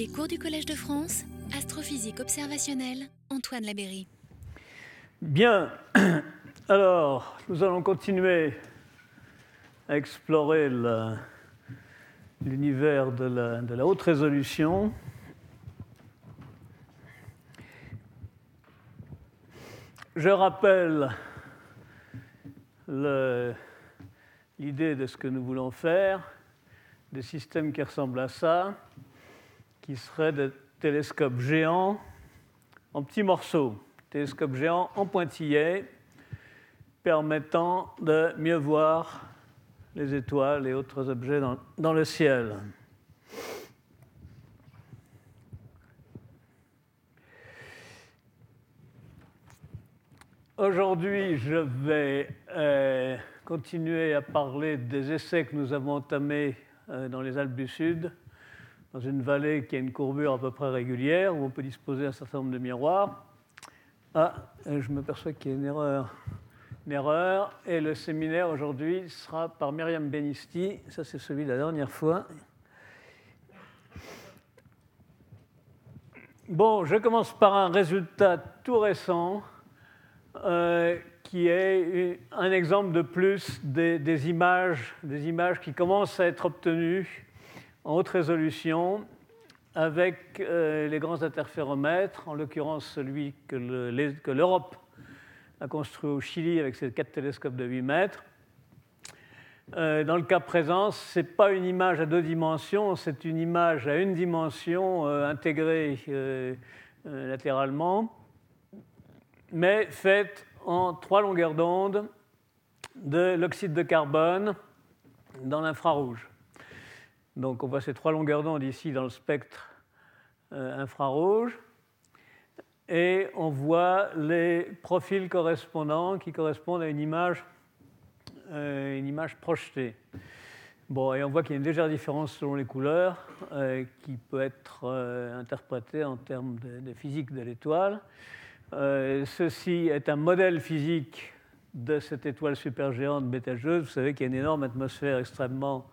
Les cours du Collège de France, astrophysique observationnelle, Antoine Labéry. Bien, alors nous allons continuer à explorer l'univers de de la haute résolution. Je rappelle l'idée de ce que nous voulons faire, des systèmes qui ressemblent à ça, qui seraient des télescopes géants en petits morceaux, télescopes géants en pointillés, permettant de mieux voir les étoiles et autres objets dans, le ciel. Aujourd'hui, je vais euh, continuer à parler des essais que nous avons entamés euh, dans les Alpes du Sud, dans une vallée qui a une courbure à peu près régulière, où on peut disposer d'un certain nombre de miroirs. Ah, euh, je m'aperçois qu'il y a une erreur. Une erreur. Et le séminaire aujourd'hui sera par Myriam Benisti. Ça, c'est celui de la dernière fois. Bon, je commence par un résultat tout récent euh, qui est un exemple de plus des, images, des images qui commencent à être obtenues en haute résolution avec euh, les grands interféromètres, en l'occurrence celui que l'Europe a construit au Chili avec ses quatre télescopes de 8 mètres. Euh, dans le cas présent, ce n'est pas une image à deux dimensions, c'est une image à une dimension intégrée latéralement mais faite en trois longueurs d'onde de l'oxyde de carbone dans l'infrarouge. Donc on voit ces trois longueurs d'onde ici dans le spectre euh, infrarouge. Et on voit les profils correspondants qui correspondent à une image, euh, une image projetée. Bon, et on voit qu'il y a une légère différence selon les couleurs euh, qui peut être interprétée en termes de physique de l'étoile. Ceci est un modèle physique de cette étoile supergéante Betelgeuse. Vous savez qu'il y a une énorme atmosphère extrêmement,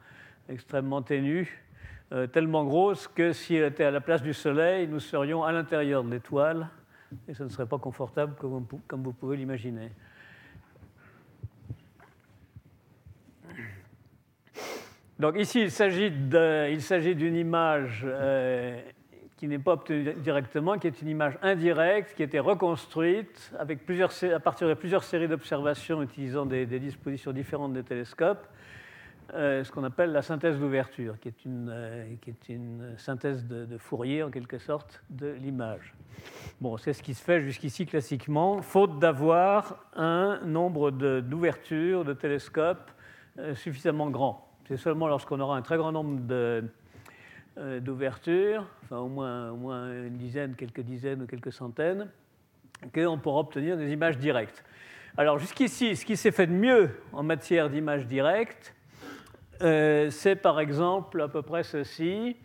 extrêmement ténue, euh, tellement grosse que si elle était à la place du Soleil, nous serions à l'intérieur de l'étoile et ce ne serait pas confortable comme, vous pouvez l'imaginer. Donc ici, il s'agit d'une image euh, qui n'est pas obtenue directement, qui est une image indirecte, qui a été reconstruite avec plusieurs, à partir de plusieurs séries d'observations utilisant des, dispositions différentes des télescopes, ce qu'on appelle la synthèse d'ouverture, euh, qui est une synthèse de, Fourier en quelque sorte de l'image. Bon, c'est ce qui se fait jusqu'ici classiquement, faute d'avoir un nombre d'ouvertures de, télescopes euh, suffisamment grand. C'est seulement lorsqu'on aura un très grand nombre de euh, d'ouverture, enfin au moins, au moins une dizaine, quelques dizaines ou quelques centaines, qu'on pourra obtenir des images directes. Alors jusqu'ici, ce qui s'est fait de mieux en matière d'images directes, euh, c'est par exemple à peu près ceci,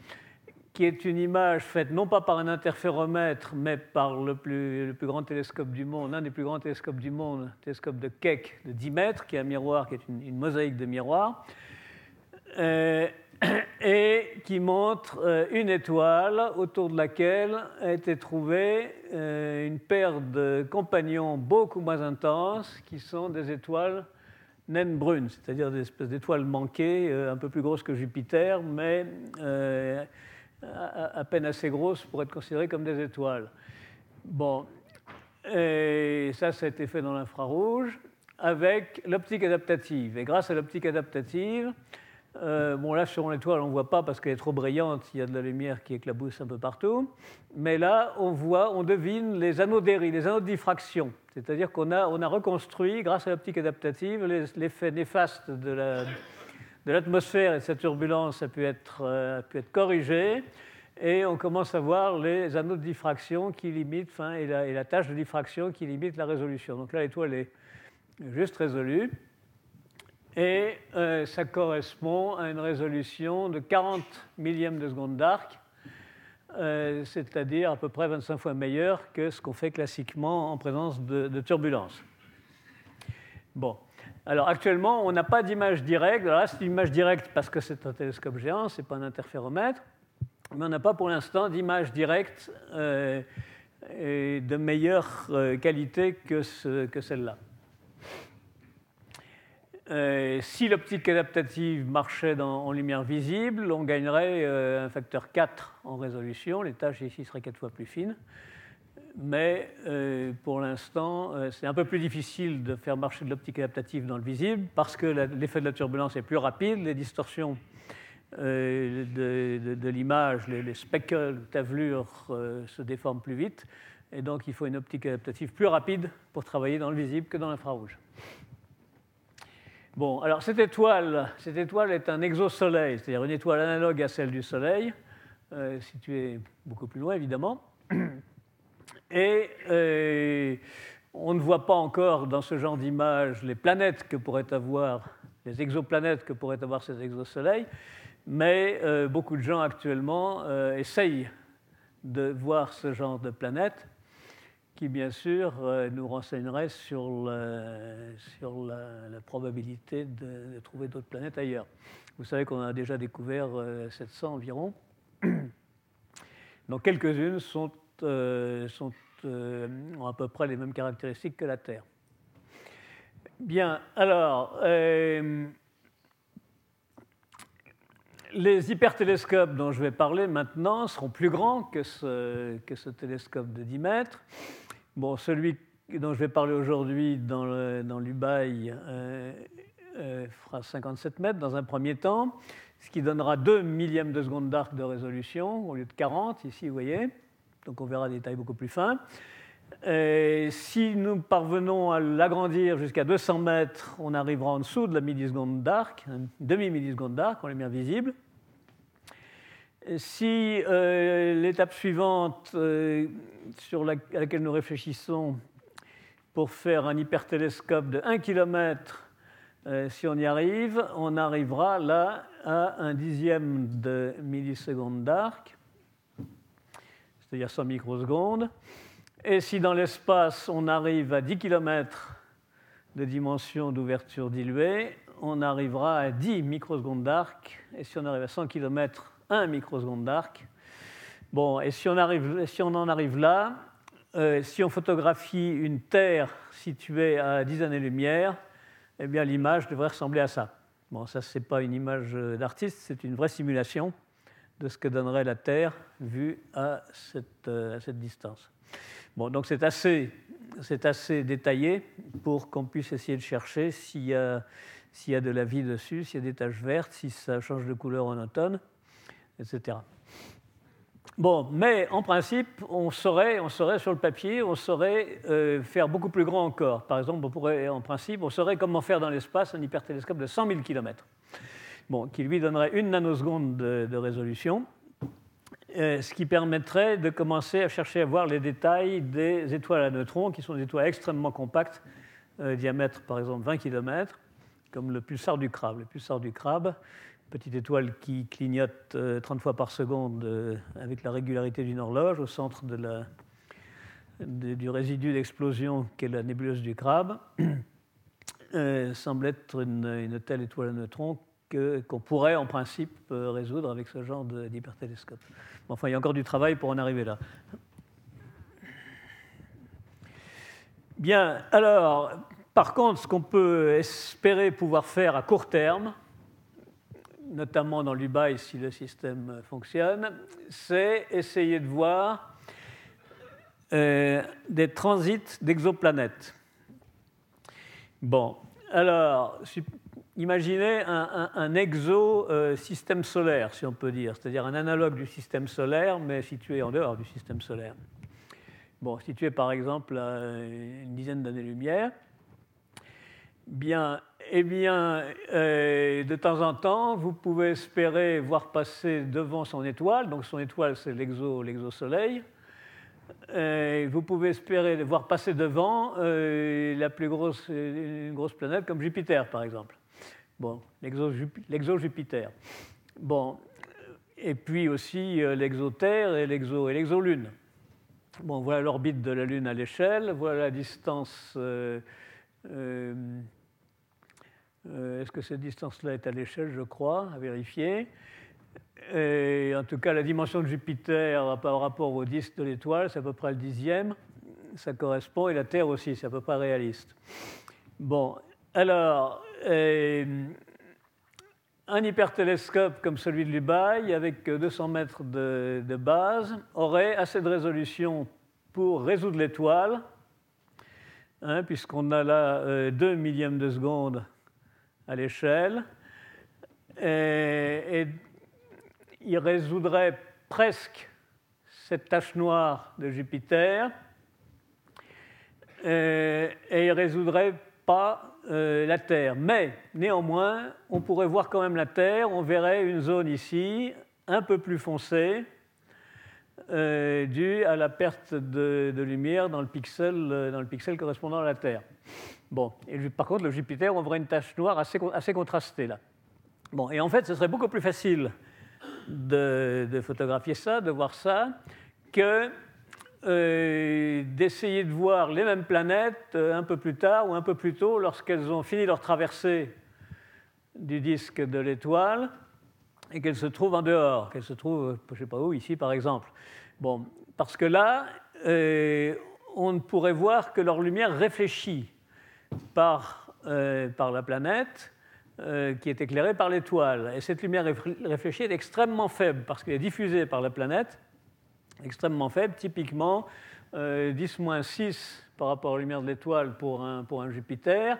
qui est une image faite non pas par un interféromètre, mais par le plus, grand télescope du monde, l'un des plus grands télescopes du monde, le télescope de Keck de 10 mètres, qui est un miroir, qui est une, mosaïque de miroirs. Euh, et qui montre euh, une étoile autour de laquelle a été trouvée une paire de compagnons beaucoup moins intenses qui sont des étoiles naines brunes, c'est-à-dire des espèces d'étoiles manquées, euh, un peu plus grosses que Jupiter, mais à, peine assez grosses pour être considérées comme des étoiles. Bon, et ça, ça a été fait dans l'infrarouge avec l'optique adaptative. Et grâce à l'optique adaptative, euh, bon, là, sur l'étoile, on ne voit pas parce qu'elle est trop brillante, il y a de la lumière qui éclabousse un peu partout. Mais là, on voit, on devine les anneaux d'éry, les anneaux de diffraction. C'est-à-dire qu'on a, on a reconstruit, grâce à l'optique adaptative, l'effet néfaste de l'atmosphère et de sa turbulence a pu, être, euh, a pu être corrigé. Et on commence à voir les anneaux de diffraction qui limitent, enfin, et, la, et la tâche de diffraction qui limite la résolution. Donc là, l'étoile est juste résolue et euh, ça correspond à une résolution de 40 millièmes de seconde d'arc, euh, c'est-à-dire à peu près 25 fois meilleure que ce qu'on fait classiquement en présence de, de turbulence. Bon, alors actuellement, on n'a pas d'image directe. Alors là, c'est une image directe parce que c'est un télescope géant, ce n'est pas un interféromètre. mais on n'a pas pour l'instant d'image directe de meilleure qualité que, ce, que celle-là. Si l'optique adaptative marchait en lumière visible, on gagnerait un facteur 4 en résolution. Les tâches ici seraient 4 fois plus fines mais euh, pour l'instant, euh, c'est un peu plus difficile de faire marcher de l'optique adaptative dans le visible parce que l'effet de la turbulence est plus rapide, les distorsions euh, de, l'image, les, speckles, tavelures se déforment plus vite, et donc il faut une optique adaptative plus rapide pour travailler dans le visible que dans l'infrarouge. Bon, alors cette étoile, cette étoile est un exosoleil, c'est-à-dire une étoile analogue à celle du Soleil, située beaucoup plus loin évidemment. Et euh, on ne voit pas encore dans ce genre d'image les planètes que pourraient avoir, les exoplanètes que pourraient avoir ces exosoleils, mais euh, beaucoup de gens actuellement euh, essayent de voir ce genre de planètes qui, bien sûr, nous renseigneraient sur, sur la, probabilité de, trouver d'autres planètes ailleurs. Vous savez qu'on a déjà découvert 700 environ. Donc quelques-unes euh, euh, ont à peu près les mêmes caractéristiques que la Terre. Bien, alors, euh, les hypertélescopes dont je vais parler maintenant seront plus grands que ce, que ce télescope de 10 mètres. Bon, celui dont je vais parler aujourd'hui dans l'Ubaï fera 57 mètres dans un premier temps, ce qui donnera 2 millièmes de seconde d'arc de résolution au lieu de 40, ici, vous voyez donc on verra des détails beaucoup plus fins. si nous parvenons à l'agrandir jusqu'à 200 mètres, on arrivera en dessous de la milliseconde d'arc, une demi-milliseconde d'arc en lumière visible. Si euh, l'étape suivante euh, sur laquelle nous réfléchissons pour faire un hypertélescope de 1 km, euh, si on y arrive, on arrivera là à un dixième de milliseconde d'arc c'est-à-dire 100 microsecondes. Et si dans l'espace on arrive à 10 km de dimension d'ouverture diluée, on arrivera à 10 microsecondes d'arc. Et si on arrive à 100 km, 1 microseconde d'arc. Bon, et si on, arrive, si on en arrive là, euh, si on photographie une Terre située à 10 années-lumière, eh bien l'image devrait ressembler à ça. Bon, ça, ce n'est pas une image d'artiste, c'est une vraie simulation de ce que donnerait la Terre vue à cette, euh, distance. Bon, donc c'est assez, assez détaillé pour qu'on puisse essayer de chercher s'il y, y a de la vie dessus, s'il y a des taches vertes, si ça change de couleur en automne, etc. Bon, mais en principe, on saurait, on saurait sur le papier, on saurait euh, faire beaucoup plus grand encore. Par exemple, on pourrait, en principe, on saurait comment faire dans l'espace un hypertélescope de 100 000 km qui lui donnerait une nanoseconde de, résolution, euh, ce qui permettrait de commencer à chercher à voir les détails des étoiles à neutrons, qui sont des étoiles extrêmement compactes, euh, diamètre par exemple 20 km, comme le pulsar. Le pulsar du crabe, petite étoile qui clignote 30 euh, fois par seconde avec la régularité d'une horloge au centre du résidu d'explosion qu'est la nébuleuse du crabe, semble être une, telle étoile à neutrons qu'on pourrait en principe euh, résoudre avec ce genre d'hypertélescope. Enfin, il y a encore du travail pour en arriver là. Bien, alors, par contre, ce qu'on peut espérer pouvoir faire à court terme, notamment dans l'UBAI si le système fonctionne, c'est essayer de voir euh, des transits d'exoplanètes. Bon, alors, imaginez un, exosystème euh, solaire, si on peut dire, c'est-à-dire un analogue du système solaire, mais situé en dehors du système solaire. Bon, situé par exemple à une dizaine d'années-lumière. Bien, eh bien, euh, de temps en temps, vous pouvez espérer voir passer devant son étoile, donc son étoile c'est l'exo-soleil, euh, vous pouvez espérer voir passer devant la plus grosse, une grosse planète comme Jupiter, par exemple. Bon, l'exo-Jupiter. Bon, et puis aussi euh, l'exoterre et l'exo-lune. Bon, voilà l'orbite de la Lune à l'échelle, voilà la distance. Euh, euh, est-ce que cette distance-là est à l'échelle, je crois, à vérifier. Et en tout cas, la dimension de Jupiter par rapport au disque de l'étoile, c'est à peu près le dixième. Ça correspond, et la Terre aussi, c'est à peu près réaliste. Bon, alors, euh, un hypertélescope comme celui de Lubaï, avec 200 mètres de, base, aurait assez de résolution pour résoudre l'étoile, hein, puisqu'on a là 2 euh, millièmes de seconde à l'échelle. Et, il résoudrait presque cette tache noire de Jupiter, et, il résoudrait pas euh, la Terre. Mais néanmoins, on pourrait voir quand même la Terre, on verrait une zone ici un peu plus foncée, euh, due à la perte de, lumière euh, dans le pixel correspondant à la Terre. Bon, et par contre, le Jupiter, on verrait une tache noire assez, contrastée là. Bon, et en fait, ce serait beaucoup plus facile de, de photographier ça, de voir ça, que euh, d'essayer de voir les mêmes planètes euh, un peu plus tard ou un peu plus tôt lorsqu'elles ont fini leur traversée du disque de l'étoile et qu'elles se trouvent en dehors, qu'elles se trouvent, je ne sais pas où, ici par exemple. Bon, parce que là, euh, on ne pourrait voir que leur lumière réfléchie par, par la planète qui est éclairée par l'étoile. Et cette lumière réfléchie est extrêmement faible parce qu'elle est diffusée par la planète extrêmement faible, typiquement 10-6 euh, par rapport à la lumière de l'étoile pour un, pour un Jupiter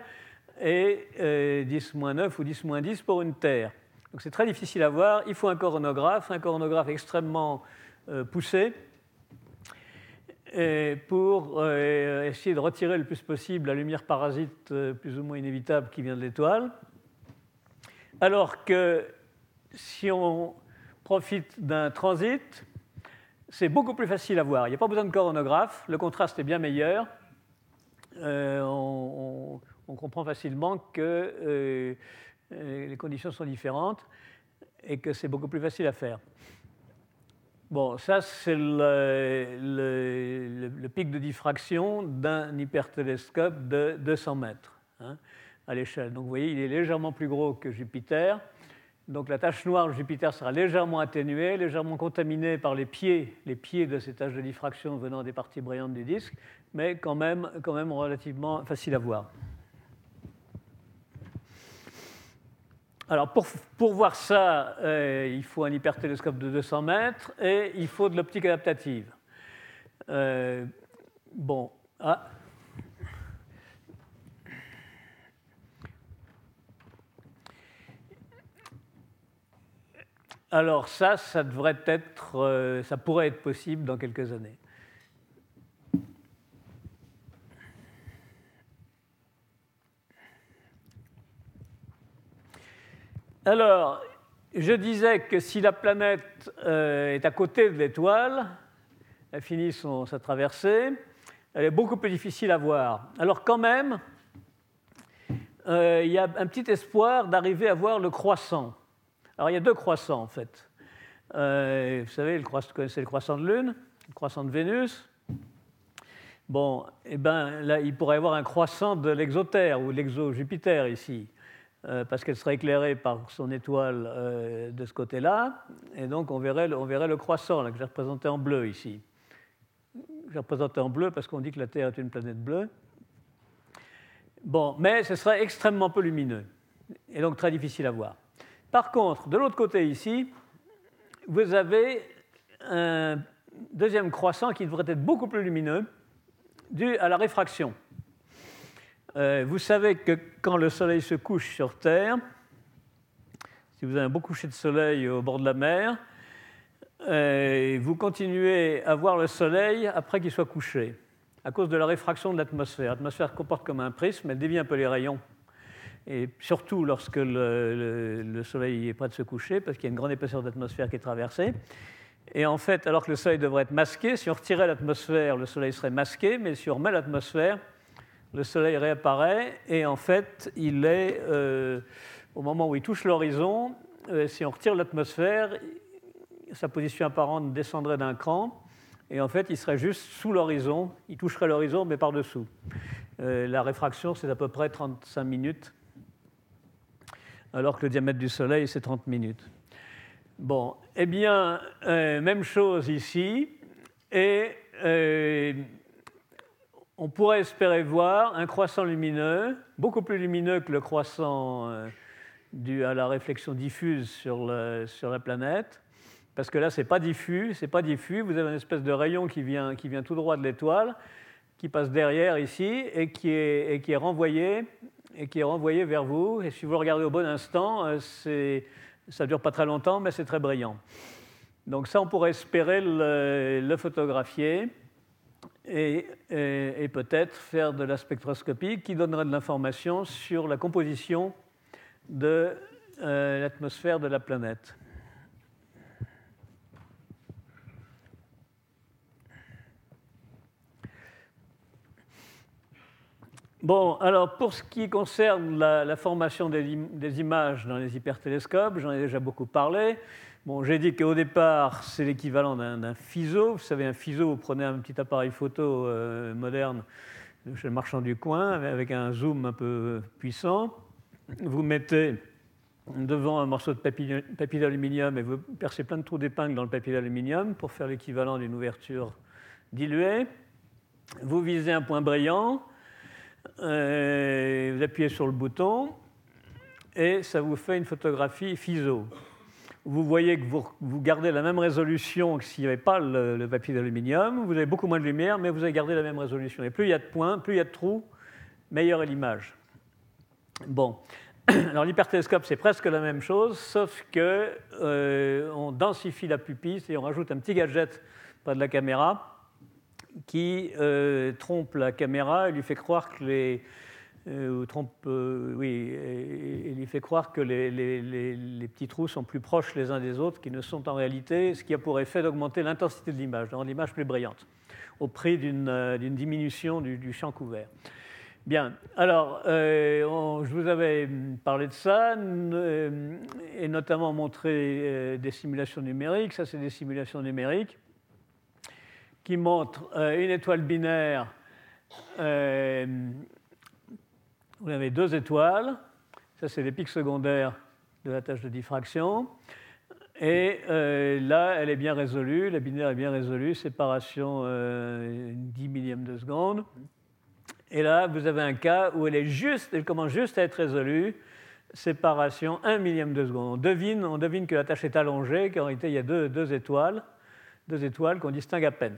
et 10-9 euh, ou 10-10 pour une Terre. Donc c'est très difficile à voir. Il faut un coronographe, un coronographe extrêmement euh, poussé pour essayer de retirer le plus possible la lumière parasite plus ou moins inévitable qui vient de l'étoile. Alors que si on profite d'un transit, c'est beaucoup plus facile à voir. Il n'y a pas besoin de coronographe, le contraste est bien meilleur. Euh, on, comprend facilement que euh, euh, les conditions sont différentes et que c'est beaucoup plus facile à faire. Bon, ça c'est le, pic de diffraction d'un hypertélescope de 200 mètres hein, à l'échelle. Donc vous voyez, il est légèrement plus gros que Jupiter. Donc la tache noire de Jupiter sera légèrement atténuée, légèrement contaminée par les pieds, les pieds de ces taches de diffraction venant des parties brillantes du disque, mais quand même, quand même relativement facile à voir. Alors pour, voir ça, euh, il faut un hypertélescope de 200 mètres et il faut de l'optique adaptative. Euh, bon, ah, Alors ça, ça devrait être, euh, ça pourrait être possible dans quelques années. Alors, je disais que si la planète euh, est à côté de l'étoile, elle finit sa traversée, elle est beaucoup plus difficile à voir. Alors quand même, euh, il y a un petit espoir d'arriver à voir le croissant. Alors il y a deux croissants en fait. Euh, vous savez, le croissant, vous connaissez le croissant de Lune, le croissant de Vénus. Bon, eh ben, là, il pourrait y avoir un croissant de l'exotère ou l'exo-Jupiter ici, parce qu'elle serait éclairée par son étoile euh, de ce côté-là, et donc on verrait, le croissant que j'ai représenté en bleu ici. J'ai représenté en bleu parce qu'on dit que la Terre est une planète bleue. Bon, mais ce serait extrêmement peu lumineux, et donc très difficile à voir. Par contre, de l'autre côté ici, vous avez un deuxième croissant qui devrait être beaucoup plus lumineux, dû à la réfraction. Euh, vous savez que quand le soleil se couche sur Terre, si vous avez un beau coucher de soleil au bord de la mer, euh, vous continuez à voir le soleil après qu'il soit couché, à cause de la réfraction de l'atmosphère. L'atmosphère comporte comme un prisme, elle dévie un peu les rayons et surtout lorsque le, Soleil est près de se coucher, parce qu'il y a une grande épaisseur d'atmosphère qui est traversée. Et en fait, alors que le Soleil devrait être masqué, si on retirait l'atmosphère, le Soleil serait masqué, mais si on remet l'atmosphère, le Soleil réapparaît, et en fait, il est, euh, au moment où il touche l'horizon, euh, si on retire l'atmosphère, sa position apparente descendrait d'un cran, et en fait, il serait juste sous l'horizon, il toucherait l'horizon, mais par-dessous. Euh, la réfraction, c'est à peu près 35 minutes alors que le diamètre du Soleil, c'est 30 minutes. Bon, eh bien, même chose ici. Et on pourrait espérer voir un croissant lumineux, beaucoup plus lumineux que le croissant euh, dû à la réflexion diffuse sur, la planète. Parce que là, ce n'est pas diffus, c'est pas diffus. Vous avez une espèce de rayon qui vient, tout droit de l'étoile, qui passe derrière ici et qui est, renvoyé et qui est renvoyé vers vous. Et si vous le regardez au bon instant, c'est ça ne dure pas très longtemps, mais c'est très brillant. Donc ça, on pourrait espérer le, photographier et, peut-être faire de la spectroscopie qui donnerait de l'information sur la composition de euh, l'atmosphère de la planète. Bon, alors pour ce qui concerne la, formation des, images dans les hypertélescopes, j'en ai déjà beaucoup parlé. Bon, j'ai dit qu'au départ, c'est l'équivalent d'un FISO. Vous savez, un FISO, vous prenez un petit appareil photo euh, moderne chez le marchand du coin avec un zoom un peu puissant. Vous mettez devant un morceau de papier, d'aluminium et vous percez plein de trous d'épingle dans le papier d'aluminium pour faire l'équivalent d'une ouverture diluée. Vous visez un point brillant euh, vous appuyez sur le bouton et ça vous fait une photographie FISO. Vous voyez que vous, gardez la même résolution que s'il n'y avait pas le, papier d'aluminium. Vous avez beaucoup moins de lumière, mais vous avez gardé la même résolution. Et plus il y a de points, plus il y a de trous, meilleure est l'image. Bon, alors l'hypertélescope, c'est presque la même chose, sauf qu'on euh, densifie la pupille et on rajoute un petit gadget près de la caméra qui euh, trompe la caméra et lui fait croire que les, euh, trompe, euh, oui, lui fait croire que les, petits trous sont plus proches les uns des autres qu'ils ne sont en réalité, ce qui a pour effet d'augmenter l'intensité de l'image, de rendre l'image plus brillante, au prix d'une diminution du, champ couvert. Bien, alors, je vous avais parlé de ça, et notamment montré des simulations numériques. Ça, c'est des simulations numériques qui montre euh, une étoile binaire. Euh, vous avez deux étoiles. Ça, c'est les pics secondaires de la tâche de diffraction. Et euh, là, elle est bien résolue, la binaire est bien résolue, séparation 10 millièmes de seconde. Et là, vous avez un cas où elle, est juste, elle commence juste à être résolue, séparation 1 millième de seconde. On devine, on devine que la tâche est allongée, qu'en réalité, il y a deux étoiles, deux étoiles qu'on distingue à peine.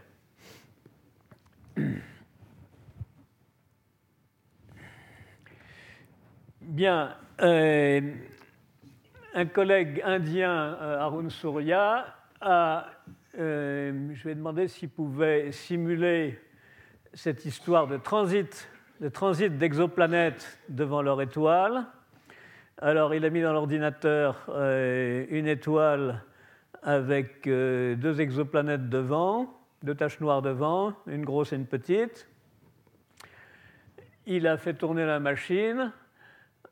Bien, euh, un collègue indien, euh, Arun Surya, a, euh, je lui ai demandé s'il pouvait simuler cette histoire de transit, de transit d'exoplanètes devant leur étoile. Alors, il a mis dans l'ordinateur une étoile avec deux exoplanètes devant deux taches noires devant, une grosse et une petite. Il a fait tourner la machine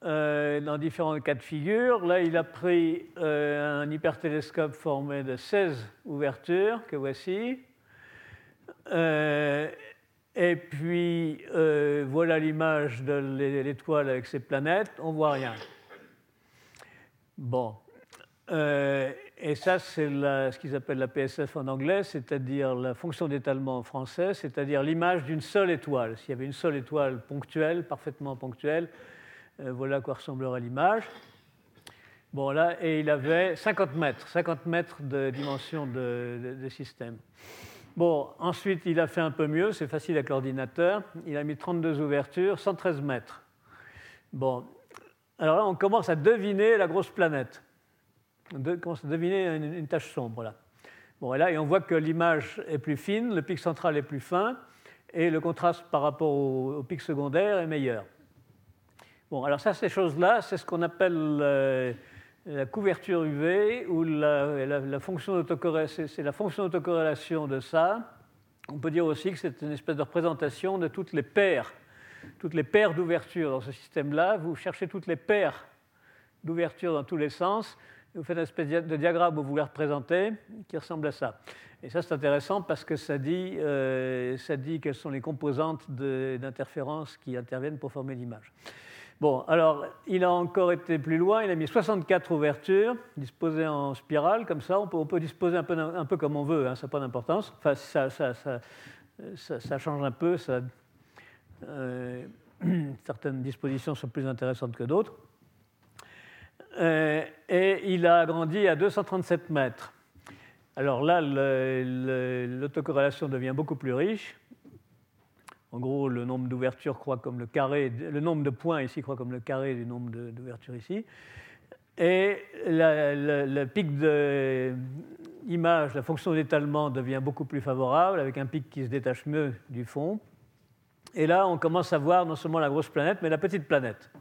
euh, dans différents cas de figure. Là, il a pris euh, un hypertélescope formé de 16 ouvertures, que voici. Euh, et puis, voilà l'image de l'étoile avec ses planètes. On ne voit rien. Bon. Et ça, c'est ce qu'ils appellent la PSF en anglais, c'est-à-dire la fonction d'étalement en français, c'est-à-dire l'image d'une seule étoile. S'il y avait une seule étoile ponctuelle, parfaitement ponctuelle, voilà à quoi ressemblerait l'image. Bon, là, et il avait 50 mètres, 50 mètres de dimension de, de système. Bon, ensuite, il a fait un peu mieux, c'est facile avec l'ordinateur. Il a mis 32 ouvertures, 113 mètres. Bon, alors là, on commence à deviner la grosse planète on commence à deviner une, tache sombre là. Bon, et là, et on voit que l'image est plus fine, le pic central est plus fin, et le contraste par rapport au, pic secondaire est meilleur. Bon, alors ça, ces choses-là, c'est ce qu'on appelle euh, la couverture UV, ou la, la, fonction la d'autocorrélation de ça. On peut dire aussi que c'est une espèce de représentation de toutes les paires, toutes les paires d'ouvertures dans ce système-là. Vous cherchez toutes les paires d'ouvertures dans tous les sens, vous faites une espèce de diagramme où vous les représentez qui ressemble à ça. Et ça, c'est intéressant parce que ça dit, euh, ça dit quelles sont les composantes d'interférences qui interviennent pour former l'image. Bon, alors, il a encore été plus loin, il a mis 64 ouvertures, disposées en spirale, comme ça, on peut, disposer un peu, comme on veut, hein, ça n'a pas d'importance. Enfin, ça, change un peu, euh, certaines dispositions sont plus intéressantes que d'autres. Euh, et il a agrandi à 237 mètres. Alors là, l'autocorrélation devient beaucoup plus riche. En gros, le nombre d'ouvertures croît comme le carré, le nombre de points ici croît comme le carré du nombre d'ouvertures ici. Et le pic d'image, la fonction d'étalement devient beaucoup plus favorable, avec un pic qui se détache mieux du fond. Et là, on commence à voir non seulement la grosse planète, mais la petite planète.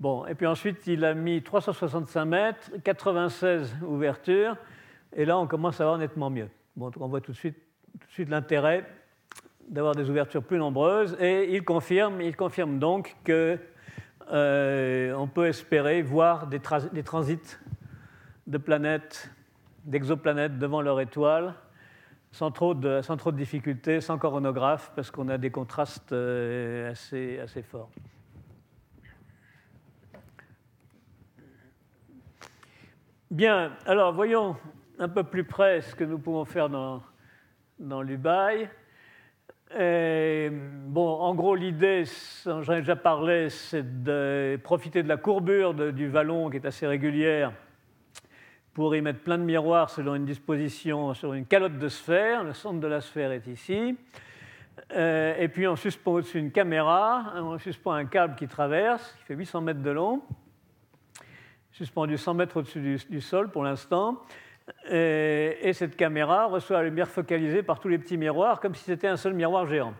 Bon, et puis ensuite, il a mis 365 mètres, 96 ouvertures, et là, on commence à voir nettement mieux. Bon, on voit tout de suite, suite l'intérêt d'avoir des ouvertures plus nombreuses, et il confirme, il confirme donc qu'on euh, peut espérer voir des, transits de planètes, d'exoplanètes devant leur étoile, sans trop de, difficultés, sans coronographe, parce qu'on a des contrastes euh, assez, forts. Bien, alors voyons un peu plus près ce que nous pouvons faire dans, dans bon, en gros, l'idée, j'en ai déjà parlé, c'est de profiter de la courbure du vallon qui est assez régulière pour y mettre plein de miroirs selon une disposition sur une calotte de sphère. Le centre de la sphère est ici. Euh, et puis on suspend au-dessus une caméra, on suspend un câble qui traverse, qui fait 800 mètres de long, suspendu 100 mètres au-dessus du, sol pour l'instant. Et, cette caméra reçoit la lumière focalisée par tous les petits miroirs, comme si c'était un seul miroir géant.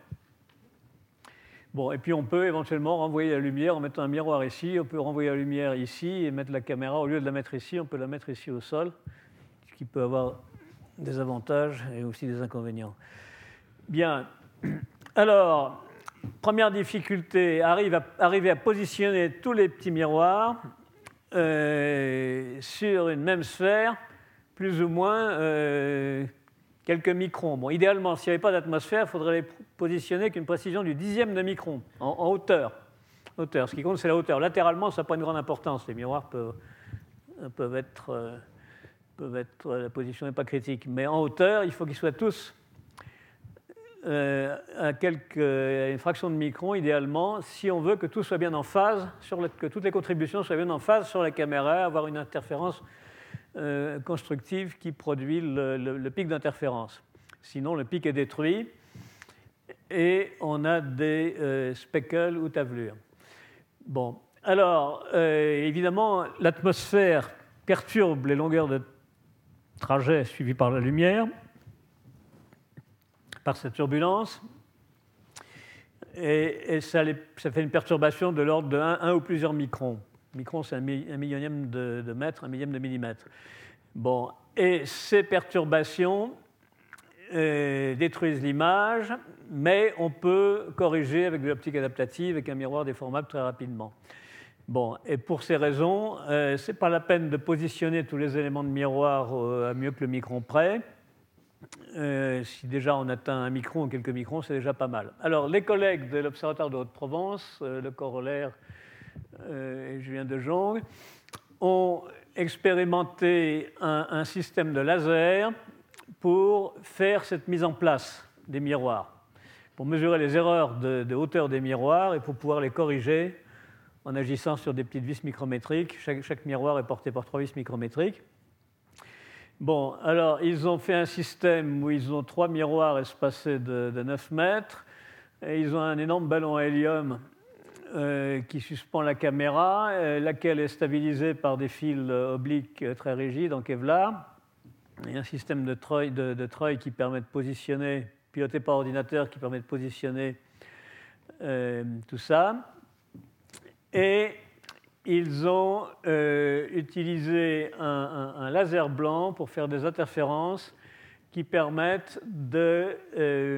Bon, et puis on peut éventuellement renvoyer la lumière en mettant un miroir ici, on peut renvoyer la lumière ici et mettre la caméra, au lieu de la mettre ici, on peut la mettre ici au sol, ce qui peut avoir des avantages et aussi des inconvénients. Bien, alors, première difficulté, arriver à positionner tous les petits miroirs euh, sur une même sphère, plus ou moins euh, quelques microns. Bon, idéalement, s'il n'y avait pas d'atmosphère, il faudrait les positionner avec une précision du dixième de micron en, hauteur. hauteur. Ce qui compte, c'est la hauteur. Latéralement, ça n'a pas une grande importance. Les miroirs peuvent, peuvent, être, euh, peuvent être. La position n'est pas critique. Mais en hauteur, il faut qu'ils soient tous euh, à, quelques, une fraction de micron, idéalement, si on veut que tout soit bien en phase, que toutes les contributions soient bien en phase sur la caméra, avoir une interférence euh, constructive qui produit le, pic d'interférence. Sinon, le pic est détruit et on a des euh, speckles ou tavelures. Bon, alors, euh, évidemment, l'atmosphère perturbe les longueurs de trajet suivies par la lumière, par cette turbulence, et, ça, fait une perturbation de l'ordre de 1 ou plusieurs microns. Micron, c'est un, millionième de, mètre, un millième de millimètre. Bon, et ces perturbations euh, détruisent l'image, mais on peut corriger avec de l'optique adaptative, avec un miroir déformable très rapidement. Bon, et pour ces raisons, euh, ce n'est pas la peine de positionner tous les éléments de miroir euh, à mieux que le micron près. si déjà on atteint un micron ou quelques microns, c'est déjà pas mal. Alors, les collègues de l'Observatoire de Haute-Provence, le corollaire euh, et Julien de Jong, ont expérimenté un, système de laser pour faire cette mise en place des miroirs, pour mesurer les erreurs de, hauteur des miroirs et pour pouvoir les corriger en agissant sur des petites vis micrométriques. Chaque, miroir est porté par trois vis micrométriques. Bon, alors ils ont fait un système où ils ont trois miroirs espacés de, de 9 mètres et ils ont un énorme ballon à hélium qui suspend la caméra, euh, laquelle est stabilisée par des fils euh, obliques très rigides en Kevlar. Il y a un système de treuil, qui permet de positionner, piloté par ordinateur, qui permet de positionner tout ça. Et ils ont utilisé un, laser blanc pour faire des interférences qui permettent de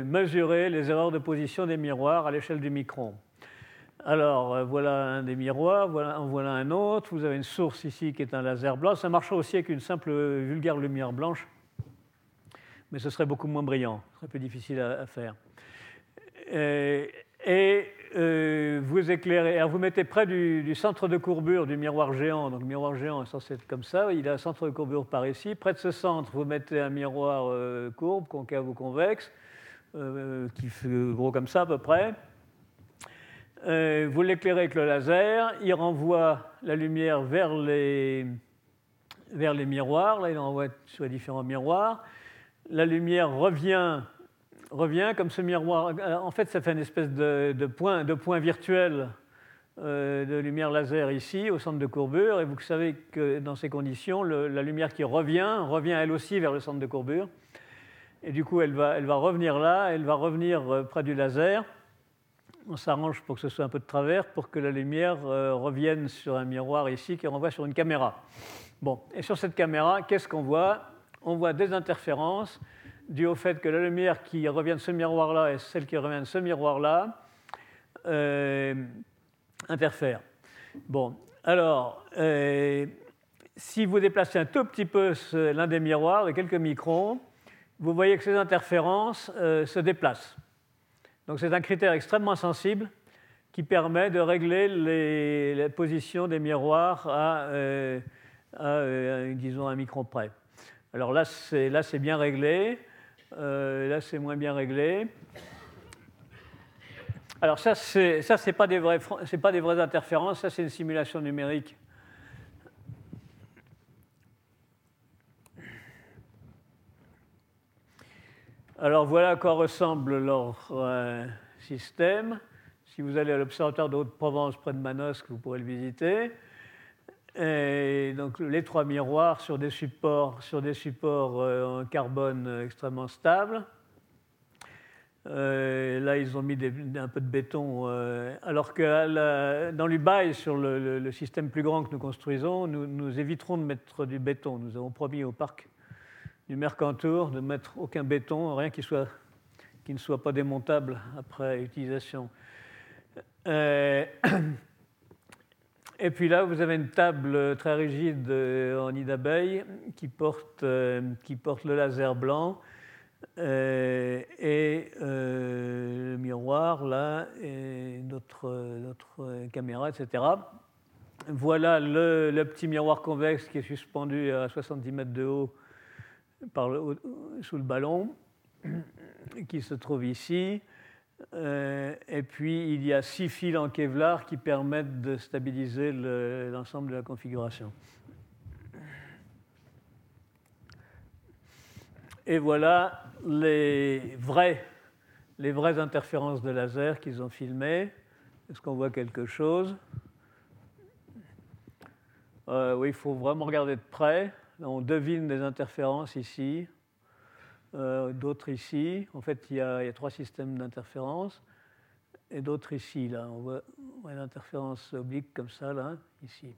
mesurer les erreurs de position des miroirs à l'échelle du micron. Alors, euh, voilà un des miroirs, voilà, en voilà un autre. Vous avez une source ici qui est un laser blanc. Ça marcherait aussi avec une simple vulgaire lumière blanche, mais ce serait beaucoup moins brillant, ce serait plus difficile à, faire. Et, et euh, vous éclairez. Alors vous mettez près du, centre de courbure du miroir géant. Donc miroir géant censé être comme ça. Il a un centre de courbure par ici. Près de ce centre, vous mettez un miroir euh, courbe, concave ou convexe, euh, qui fait gros comme ça à peu près. Vous l'éclairez avec le laser. Il renvoie la lumière vers les, vers les miroirs. Là, il envoie sur les différents miroirs. La lumière revient revient comme ce miroir. En fait, ça fait une espèce de, point, de point virtuel euh, de lumière laser ici, au centre de courbure. Et vous savez que dans ces conditions, la lumière qui revient, revient elle aussi vers le centre de courbure. Et du coup, elle va, elle va revenir là, elle va revenir euh, près du laser. On s'arrange pour que ce soit un peu de travers, pour que la lumière euh, revienne sur un miroir ici qui renvoie sur une caméra. Bon, et sur cette caméra, qu'est-ce qu'on voit? On voit des interférences dû au fait que la lumière qui revient de ce miroir-là et celle qui revient de ce miroir-là euh, interfèrent. Bon, alors, euh, si vous déplacez un tout petit peu l'un des miroirs de quelques microns, vous voyez que ces interférences se déplacent. Donc c'est un critère extrêmement sensible qui permet de régler les, la position des miroirs à, à disons, un micron près. Alors là, c'est bien réglé. Euh, là, c'est moins bien réglé. Alors ça, c'est ça, c'est pas c'est pas des vraies interférences. Ça, c'est une simulation numérique. Alors voilà à quoi ressemble leur euh, système. Si vous allez à l'Observatoire de Haute-Provence près de Manosque, vous pourrez le visiter. Et donc les trois miroirs sur des supports, sur des supports euh, en carbone extrêmement stables. Euh, là, ils ont mis un peu de béton, euh, alors que dans l'UBAI, sur le, système plus grand que nous construisons, nous, éviterons de mettre du béton. Nous avons promis au parc du Mercantour de mettre aucun béton, rien qui, ne soit pas démontable après utilisation. Et puis là, vous avez une table très rigide euh, en nid d'abeille qui porte, euh, le laser blanc euh, et le miroir là, et notre, caméra, etc. Voilà le, petit miroir convexe qui est suspendu à 70 mètres de haut par sous le ballon, qui se trouve ici. Euh, et puis, il y a six fils en Kevlar qui permettent de stabiliser l'ensemble de la configuration. Et voilà les vraies, les vraies interférences de laser qu'ils ont filmées. Est-ce qu'on voit quelque chose? Euh, Oui, il faut vraiment regarder de près. On devine des interférences ici. Euh, d'autres ici. En fait, il y a, trois systèmes d'interférence, et d'autres ici. Là, on voit, l'interférence oblique comme ça, là, ici.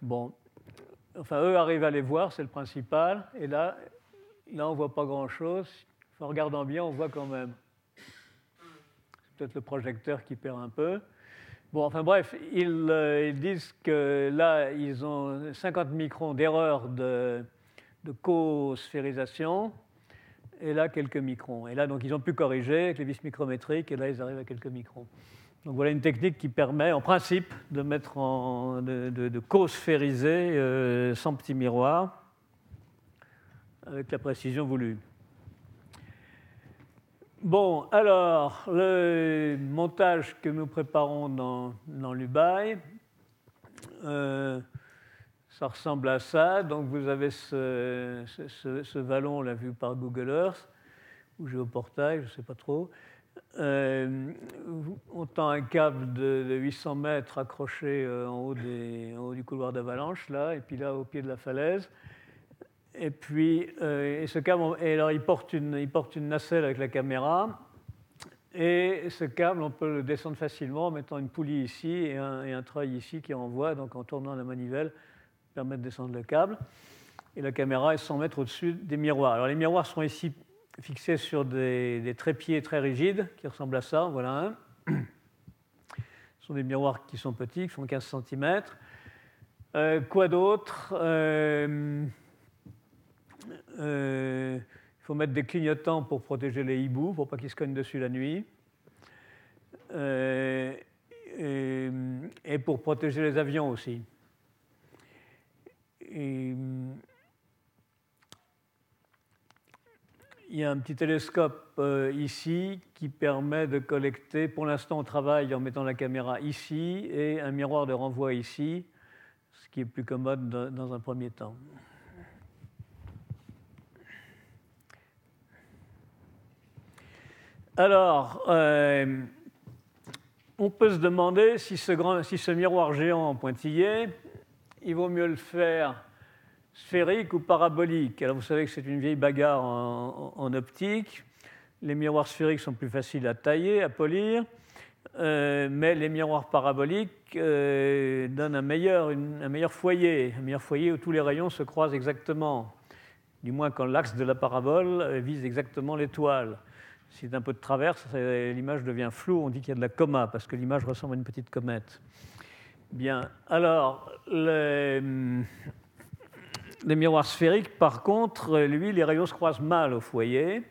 Bon, enfin, eux arrivent à les voir, c'est le principal, et là, là, on voit pas grand-chose. en regardant bien, on voit quand même. C'est peut-être le projecteur qui perd un peu. Bon, enfin bref, ils, euh, ils, disent que là, ils ont 50 microns d'erreur de, de co-sphérisation et là quelques microns. Et là, donc, ils ont pu corriger avec les vis micrométriques, et là, ils arrivent à quelques microns. Donc voilà une technique qui permet, en principe, de mettre en, de, euh, sans petit miroir avec la précision voulue. Bon, alors, le montage que nous préparons dans, dans l'UBAI, euh, ça ressemble à ça. Donc vous avez ce, ce, vallon là vu par Google Earth, ou géoportail, je ne sais pas trop. Euh, on tend un câble de, 800 mètres accroché euh, en, haut des, haut du couloir d'avalanche, là, et puis là, au pied de la falaise. Et puis, euh, et ce câble, alors il porte, une, il porte une nacelle avec la caméra. Et ce câble, on peut le descendre facilement en mettant une poulie ici et un, et un treuil ici qui envoie, donc en tournant la manivelle, permet de descendre le câble. Et la caméra est 100 mètres au-dessus des miroirs. Alors les miroirs sont ici fixés sur des, trépieds très rigides qui ressemblent à ça. Voilà un. Ce sont des miroirs qui sont petits, qui font 15 cm. Euh, quoi d'autre? Euh, euh, Il faut mettre des clignotants pour protéger les hiboux, pour pas qu'ils se cognent dessus la nuit. et, et, pour protéger les avions aussi. Il y a un petit télescope euh, ici qui permet de collecter. Pour l'instant, on travaille en mettant la caméra ici et un miroir de renvoi ici, ce qui est plus commode dans un premier temps. Alors, euh, on peut se demander si ce, miroir géant pointillé, il vaut mieux le faire sphérique ou parabolique. Alors vous savez que c'est une vieille bagarre en, optique. Les miroirs sphériques sont plus faciles à tailler, à polir, euh, mais les miroirs paraboliques euh, donnent un meilleur, foyer, un meilleur foyer où tous les rayons se croisent exactement, du moins quand l'axe de la parabole vise exactement l'étoile. Si c'est un peu de traverse, l'image devient floue, on dit qu'il y a de la coma, parce que l'image ressemble à une petite comète. Bien, alors, le, les miroirs sphériques, par contre, lui, les rayons se croisent mal au foyer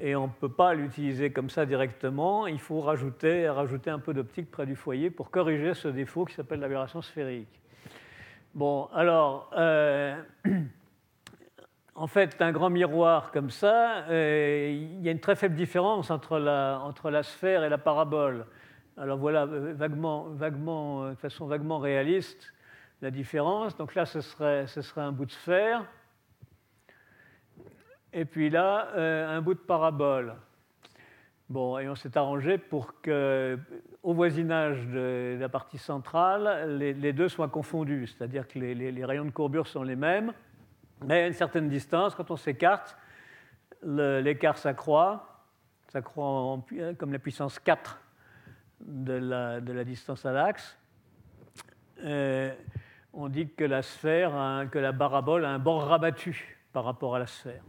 et on ne peut pas l'utiliser comme ça directement. Il faut rajouter, rajouter un peu d'optique près du foyer pour corriger ce défaut qui s'appelle l'aberration sphérique. Bon, alors, euh, en fait, un grand miroir comme ça, euh, il y a une très faible différence entre la, sphère et la parabole. Alors voilà, vaguement, vaguement, de façon vaguement réaliste, la différence. Donc là, ce serait, ce serait un bout de sphère. Et puis là, euh, un bout de parabole. Bon, et on s'est arrangé pour que, au voisinage de, la partie centrale, les, deux soient confondus, c'est-à-dire que les, rayons de courbure sont les mêmes, mais à une certaine distance, quand on s'écarte, l'écart s'accroît, s'accroît comme la puissance 4 de la, distance à l'axe. Euh, on dit que la sphère, que la parabole a un bord rabattu par rapport à la sphère.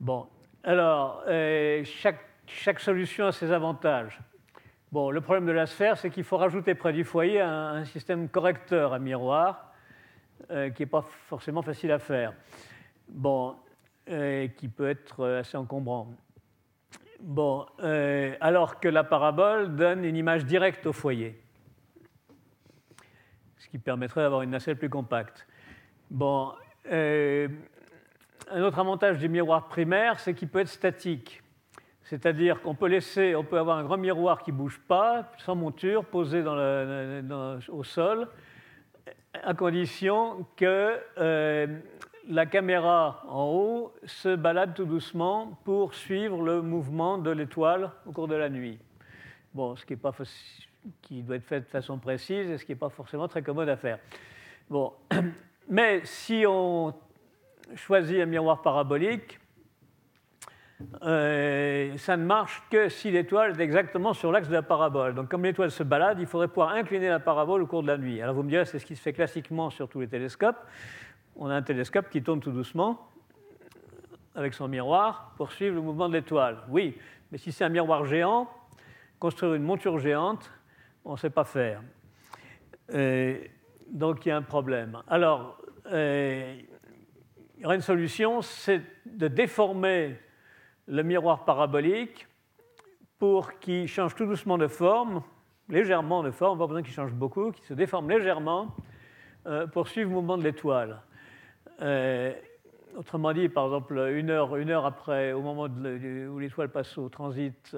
Bon, alors, euh, chaque, solution a ses avantages. Bon, le problème de la sphère, c'est qu'il faut rajouter près du foyer un, système correcteur à miroir, euh, qui n'est pas forcément facile à faire. Bon, euh, qui peut être assez encombrant. Bon, alors que la parabole donne une image directe au foyer qui permettrait d'avoir une nacelle plus compacte. Bon, euh, un autre avantage du miroir primaire, c'est qu'il peut être statique. C'est-à-dire qu'on peut laisser, on peut avoir un grand miroir qui ne bouge pas, sans monture, posé au sol, à condition que euh, la caméra en haut se balade tout doucement pour suivre le mouvement de l'étoile au cours de la nuit. Bon, ce qui n'est pas qui doit être fait de façon précise et ce qui n'est pas forcément très commode à faire. Bon. Mais si on choisit un miroir parabolique, euh, ça ne marche que si l'étoile est exactement sur l'axe de la parabole. Donc comme l'étoile se balade, il faudrait pouvoir incliner la parabole au cours de la nuit. Alors vous me direz, c'est ce qui se fait classiquement sur tous les télescopes. On a un télescope qui tourne tout doucement avec son miroir pour suivre le mouvement de l'étoile. Oui, mais si c'est un miroir géant, construire une monture géante, on ne sait pas faire. donc il y a un problème. Alors, euh, il y aurait une solution, c'est de déformer le miroir parabolique pour qu'il change tout doucement de forme, légèrement de forme, pas besoin qu'il change beaucoup, qu'il se déforme légèrement euh, pour suivre le mouvement de l'étoile. Euh, autrement dit, par exemple, une heure, une heure après, au moment où l'étoile passe au transit,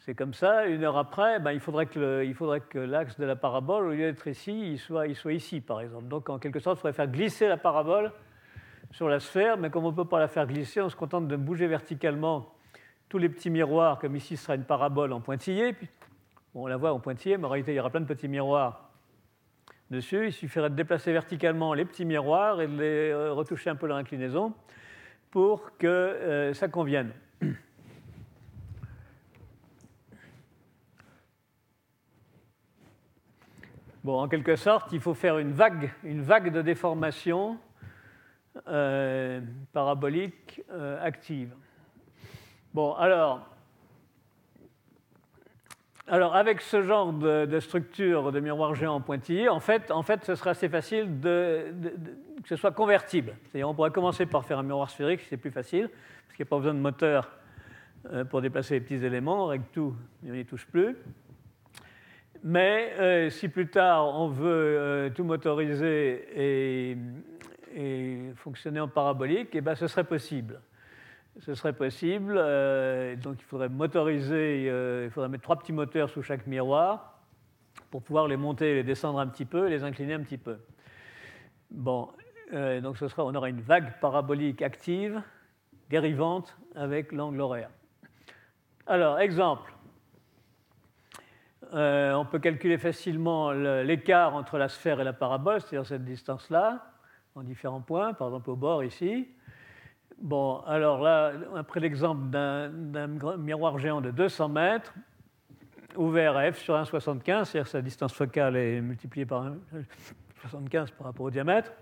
c'est comme ça. Une heure après, ben, il faudrait que l'axe de la parabole, au lieu d'être ici, soit, il soit, ici, par exemple. Donc, en quelque sorte, il faudrait faire glisser la parabole sur la sphère, mais comme on ne peut pas la faire glisser, on se contente de bouger verticalement tous les petits miroirs, comme ici ce sera une parabole en pointillé. on la voit en pointillé, mais en réalité, il y aura plein de petits miroirs dessus. Il suffirait de déplacer verticalement les petits miroirs et de les euh, retoucher un peu leur inclinaison pour que euh, ça convienne. Bon, en quelque sorte, il faut faire une vague, une vague de déformation euh, parabolique euh, active. Bon, alors, alors, avec ce genre de, structure de miroir géant pointillé, en fait, en fait, ce serait assez facile de, que ce soit convertible. C'est-à-dire, on pourrait commencer par faire un miroir sphérique, c'est plus facile, parce qu'il n'y a pas besoin de moteur pour déplacer les petits éléments. Avec tout, on n'y touche plus. Mais si plus tard on veut tout motoriser et, fonctionner en parabolique, eh ben, ce serait possible ce serait possible. donc il faudrait motoriser, il faudrait mettre trois petits moteurs sous chaque miroir pour pouvoir les monter, les descendre un petit peu, les incliner un petit peu. Bon, euh, donc ce sera, on aura une vague parabolique active, dérivante, avec l'angle horaire. Alors, exemple. Euh, on peut calculer facilement l'écart entre la sphère et la parabole, c'est-à-dire cette distance-là, en différents points, par exemple au bord ici. Bon, alors là, après l'exemple d'un miroir géant de 200 mètres, ouvert à f sur 1,75, c'est-à-dire sa distance focale est multipliée par 1,75 par rapport au diamètre.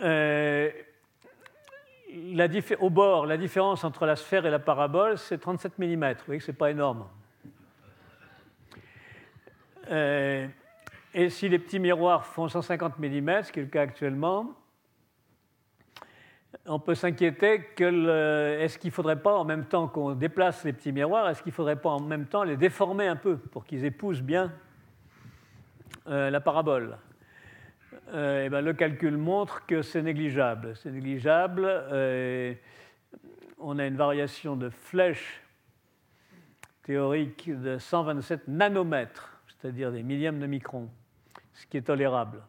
Euh, au bord, la différence entre la sphère et la parabole, c'est 37 mm. Vous voyez que ce n'est pas énorme. Euh, et si les petits miroirs font 150 mm, ce qui est le cas actuellement, on peut s'inquiéter que est-ce qu'il ne faudrait pas, en même temps qu'on déplace les petits miroirs, est-ce qu'il ne faudrait pas en même temps les déformer un peu pour qu'ils épousent bien euh, la parabole? Euh, ben, Le calcul montre que c'est négligeable. C'est négligeable. Euh, on a une variation de flèche théorique de 127 nanomètres, c'est-à-dire des millièmes de micron, ce qui est tolérable.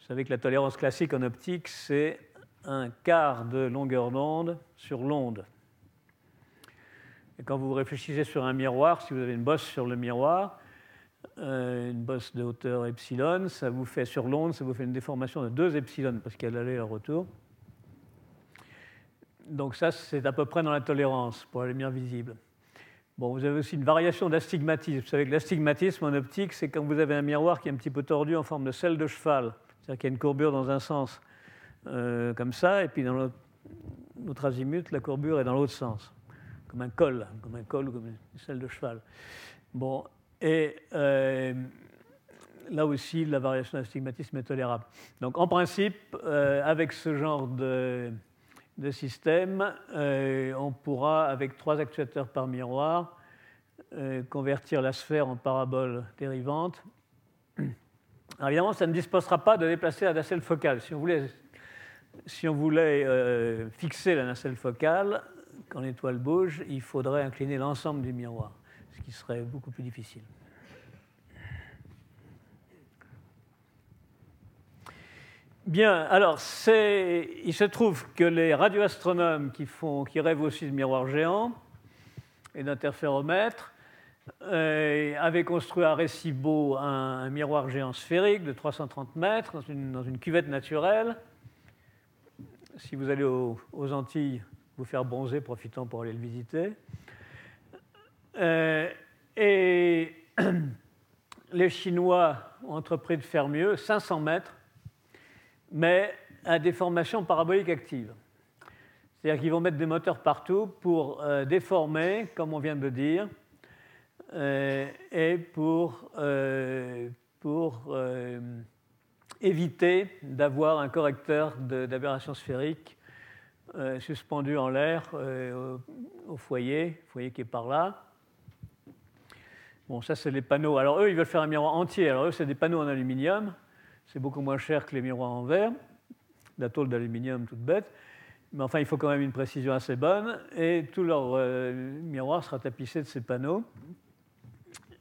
Vous savez que la tolérance classique en optique, c'est un quart de longueur d'onde sur l'onde. Et quand vous réfléchissez sur un miroir, si vous avez une bosse sur le miroir, euh, une bosse de hauteur epsilon, ça vous fait sur l'onde, ça vous fait une déformation de 2 epsilon parce qu'elle allait à retour. Donc ça, c'est à peu près dans la tolérance pour la lumière visible. Bon, vous avez aussi une variation d'astigmatisme. Vous savez que l'astigmatisme en optique, c'est quand vous avez un miroir qui est un petit peu tordu en forme de selle de cheval, c'est-à-dire qu'il y a une courbure dans un sens euh, comme ça, et puis dans l'autre azimut, la courbure est dans l'autre sens, comme un col, comme un col ou comme une selle de cheval. Bon, et euh, là aussi, la variation d'astigmatisme est tolérable. Donc, en principe, euh, avec ce genre de, de système, on pourra, avec trois actuateurs par miroir, convertir la sphère en parabole dérivante. Évidemment, ça ne disposera pas de déplacer la nacelle focale. Si on voulait si on voulait euh, fixer la nacelle focale, quand l'étoile bouge, il faudrait incliner l'ensemble du miroir, ce qui serait beaucoup plus difficile. Bien, alors il se trouve que les radioastronomes qui, font, qui rêvent aussi de miroirs géants et d'interféromètres euh, avaient construit à Recibo un, miroir géant sphérique de 330 mètres dans une cuvette naturelle si vous allez aux, Antilles, vous faire bronzer, profitant pour aller le visiter. Euh, et les Chinois ont entrepris de faire mieux, 500 mètres, mais à des formations paraboliques actives. C'est-à-dire qu'ils vont mettre des moteurs partout pour euh, déformer, comme on vient de le dire, euh, et pour, pour éviter d'avoir un correcteur d'aberration sphérique euh, suspendu en l'air euh, au, foyer, foyer qui est par là. Bon, ça, c'est les panneaux. Alors, eux, ils veulent faire un miroir entier. Alors, eux, c'est des panneaux en aluminium. C'est beaucoup moins cher que les miroirs en verre. La tôle d'aluminium, toute bête. Mais enfin, il faut quand même une précision assez bonne. Et tout leur euh, miroir sera tapissé de ces panneaux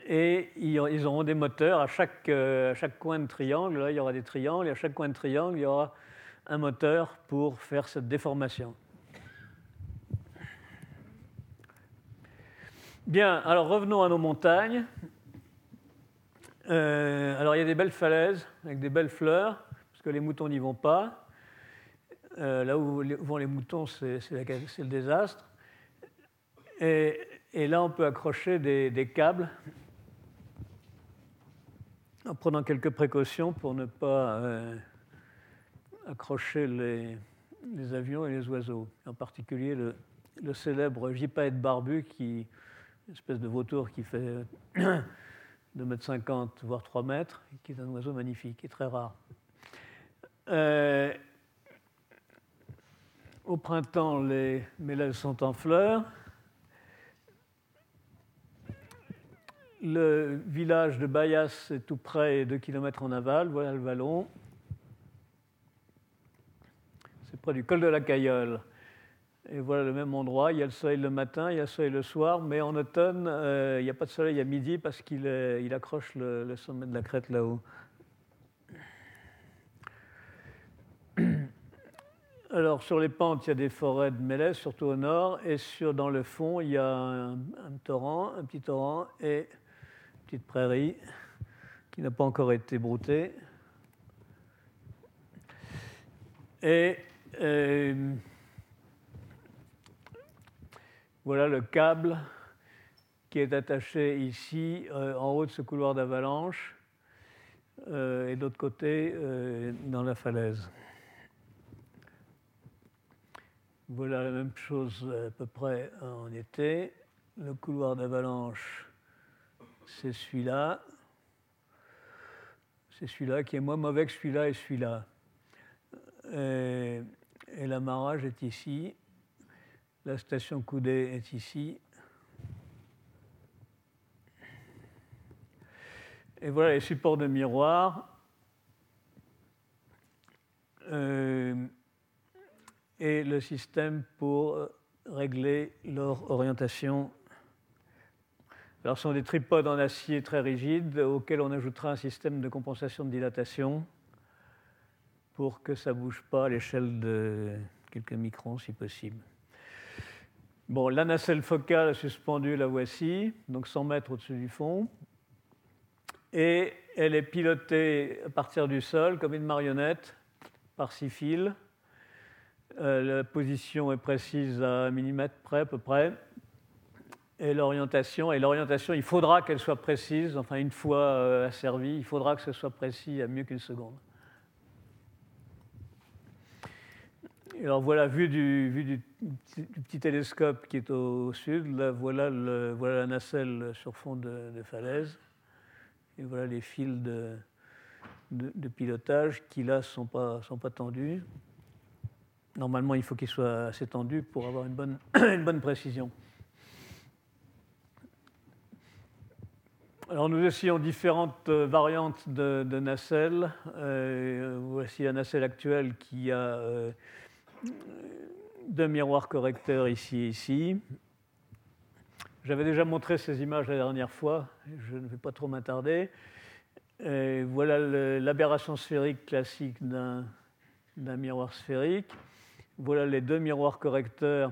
et ils auront des moteurs à chaque, euh, chaque coin de triangle. Là, il y aura des triangles, et à chaque coin de triangle, il y aura un moteur pour faire cette déformation. Bien, alors revenons à nos montagnes. Euh, alors il y a des belles falaises avec des belles fleurs, parce que les moutons n'y vont pas. Euh, là où vont les moutons, c'est le désastre. Et, là, on peut accrocher des câbles en prenant quelques précautions pour ne pas euh, accrocher les, avions et les oiseaux, en particulier le, célèbre gypaète barbu, qui, une espèce de vautour qui fait 2,50 m, voire 3 mètres, qui est un oiseau magnifique et très rare. Euh, au printemps, les mélèzes sont en fleurs. Le village de Bayas est tout près, 2 km en aval. Voilà le vallon. C'est près du col de la Cayolle. Et voilà le même endroit. Il y a le soleil le matin, il y a le soleil le soir, mais en automne, euh, il n'y a pas de soleil à midi parce qu'il il accroche le, sommet de la crête là-haut. Alors sur les pentes, il y a des forêts de mélèzes, surtout au nord, et sur, dans le fond, il y a un, torrent, un petit torrent et une petite prairie qui n'a pas encore été broutée. Et euh, voilà le câble qui est attaché ici euh, en haut de ce couloir d'avalanche euh, et de l'autre côté dans la falaise. Voilà la même chose à peu près en été. Le couloir d'avalanche, c'est celui-là. C'est celui-là qui est moins mauvais que celui-là et celui-là. Et, et l'amarrage est ici. La station coudée est ici. Et voilà les supports de miroir. Euh, et le système pour régler leur orientation. Alors, ce sont des tripodes en acier très rigides auxquels on ajoutera un système de compensation de dilatation pour que ça ne bouge pas à l'échelle de quelques microns si possible. Bon, la nacelle focale suspendue, la voici, donc 100 mètres au-dessus du fond. Et elle est pilotée à partir du sol comme une marionnette par six fils euh, la position est précise à un millimètre près, à peu près. Et l'orientation, et l'orientation, il faudra qu'elle soit précise, enfin une fois euh, asservie, il faudra que ce soit précis à mieux qu'une seconde. Alors voilà, vue du, petit télescope qui est au sud, là voilà, la nacelle sur fond de, falaise, et voilà les fils de, pilotage qui là ne sont pas, tendus. Normalement, il faut qu'il soit assez tendu pour avoir une bonne, précision. Alors nous essayons différentes variantes de, nacelles. Euh, voici la nacelle actuelle qui a euh, deux miroirs correcteurs ici et ici. J'avais déjà montré ces images la dernière fois, je ne vais pas trop m'attarder. Voilà l'aberration sphérique classique d'un miroir sphérique. Voilà les deux miroirs correcteurs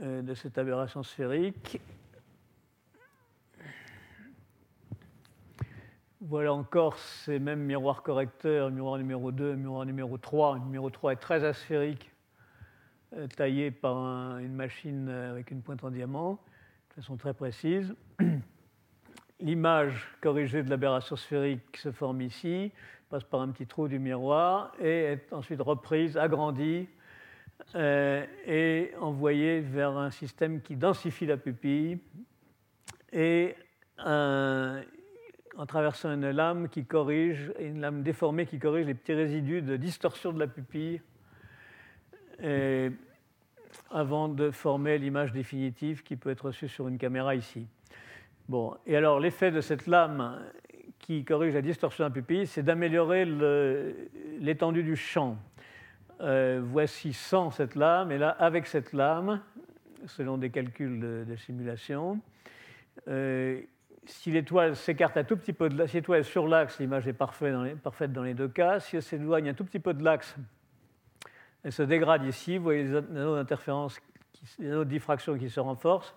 euh, de cette aberration sphérique. Voilà encore ces mêmes miroirs correcteurs, miroir numéro 2, miroir numéro 3. Le numéro 3 est très asphérique, euh, taillé par une machine avec une pointe en diamant, de façon très précise. L'image corrigée de l'aberration sphérique se forme ici passe par un petit trou du miroir et est ensuite reprise, agrandie euh, et envoyée vers un système qui densifie la pupille et en traversant une lame qui corrige, une lame déformée qui corrige les petits résidus de distorsion de la pupille avant de former l'image définitive qui peut être reçue sur une caméra ici. Bon, et alors l'effet de cette lame qui corrige la distorsion de la pupille, c'est d'améliorer l'étendue du champ. Euh, voici sans cette lame, et là, avec cette lame, selon des calculs de, simulation, euh, si l'étoile s'écarte un tout petit peu de l'axe, si l'étoile est sur l'axe, l'image est parfaite dans, les, deux cas. Si elle s'éloigne un tout petit peu de l'axe, elle se dégrade ici. Vous voyez les anneaux d'interférence, les anneaux de diffraction qui se renforcent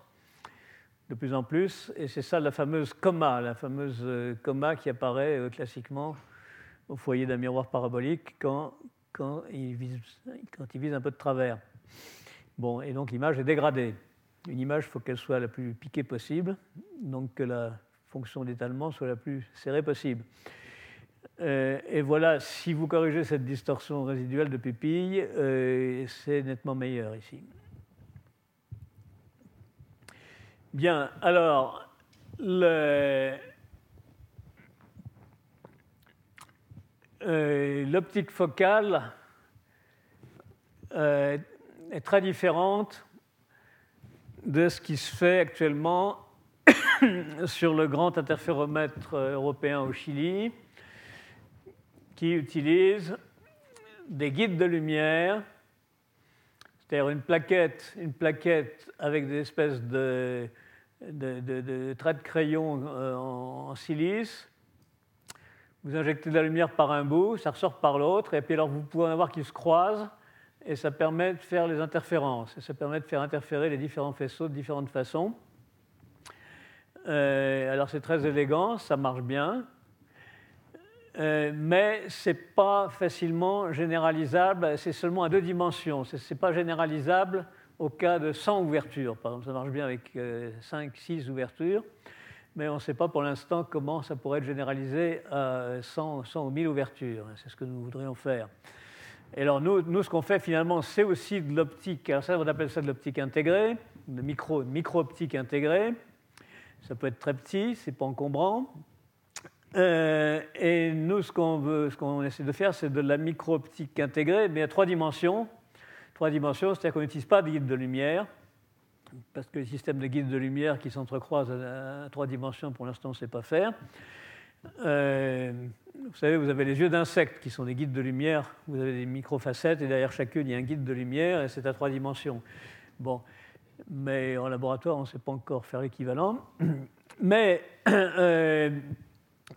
de plus en plus. Et c'est ça la fameuse coma, la fameuse euh, coma qui apparaît euh, classiquement au foyer d'un miroir parabolique quand il vise un peu de travers. Bon, et donc l'image est dégradée. Une image, il faut qu'elle soit la plus piquée possible, donc que la fonction d'étalement soit la plus serrée possible. Euh, et voilà, si vous corrigez cette distorsion résiduelle de pupille, c'est nettement meilleur ici. Bien, alors, euh, l'optique focale est très différente de ce qui se fait actuellement sur le grand interféromètre européen au Chili, qui utilise des guides de lumière, c'est-à-dire une plaquette, une plaquette avec des espèces de, traits de crayon euh, en, silice. Vous injectez de la lumière par un bout, ça ressort par l'autre, et puis alors vous pouvez en avoir qui se croisent, et ça permet de faire les interférences, et ça permet de faire interférer les différents faisceaux de différentes façons. Euh, alors c'est très élégant, ça marche bien, euh, mais ce n'est pas facilement généralisable, c'est seulement à deux dimensions. Ce n'est pas généralisable au cas de 100 ouvertures. Par exemple, ça marche bien avec 5, euh, 6 ouvertures, mais on ne sait pas pour l'instant comment ça pourrait être généralisé à 100, 100 ou 1000 ouvertures. C'est ce que nous voudrions faire. Et alors nous, nous ce qu'on fait finalement, c'est aussi de l'optique. Alors ça, on appelle ça de l'optique intégrée, de micro, micro-optique intégrée. Ça peut être très petit, c'est pas encombrant. Euh, et nous, ce qu'on veut, ce qu'on essaie de faire, c'est de la micro-optique intégrée, mais à trois dimensions. Trois dimensions, c'est-à-dire qu'on n'utilise pas de guide de lumière, parce que les systèmes de guides de lumière qui s'entrecroisent à, trois dimensions, pour l'instant, on ne sait pas faire. Euh, vous savez, vous avez les yeux d'insectes qui sont des guides de lumière. Vous avez des micro-facettes et derrière chacune, il y a un guide de lumière et c'est à trois dimensions. Bon, mais en laboratoire, on ne sait pas encore faire l'équivalent. Mais euh,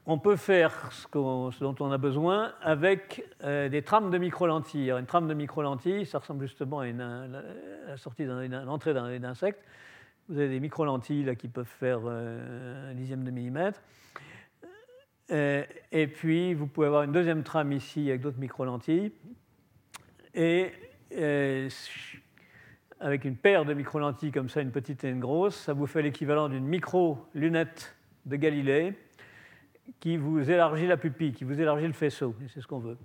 on peut faire ce, dont on a besoin avec euh, des trames de micro-lentilles. Une trame de micro-lentilles, ça ressemble justement à, une, sortie l'entrée d'un insecte. Vous avez des micro-lentilles qui peuvent faire un dixième de millimètre. Euh, et puis, vous pouvez avoir une deuxième trame ici avec d'autres micro-lentilles. Et avec une paire de micro-lentilles comme ça, une petite et une grosse, ça vous fait l'équivalent d'une micro-lunette de Galilée qui vous élargit la pupille, qui vous élargit le faisceau. Et c'est ce qu'on veut.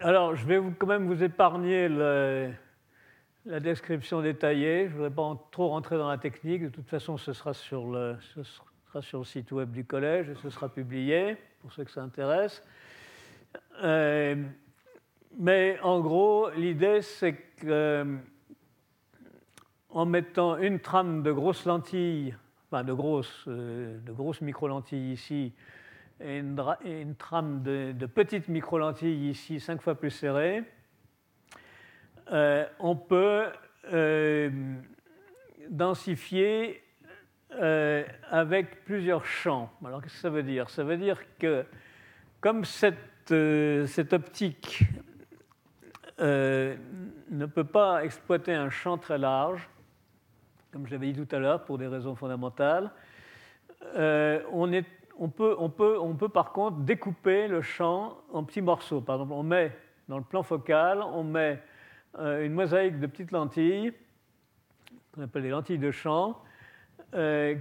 Alors, je vais quand même vous épargner la description détaillée. Je ne voudrais pas trop rentrer dans la technique. De toute façon, ce sera, sur le, site web du collège et ce sera publié pour ceux que ça intéresse. Euh, mais en gros, l'idée, c'est qu'en euh, mettant une trame de grosses lentilles, enfin de grosses, euh, de grosses micro-lentilles ici, et une, trame de, petites micro-lentilles ici, cinq fois plus serrées, euh, on peut densifier avec plusieurs champs. Alors qu'est-ce que ça veut dire? Ça veut dire que comme cette, cette optique euh, ne peut pas exploiter un champ très large, comme je l'avais dit tout à l'heure, pour des raisons fondamentales. Euh, on, est, on, peut, on, peut, on, peut, par contre découper le champ en petits morceaux. Par exemple, on met dans le plan focal, on met euh, une mosaïque de petites lentilles, qu'on appelle les lentilles de champ,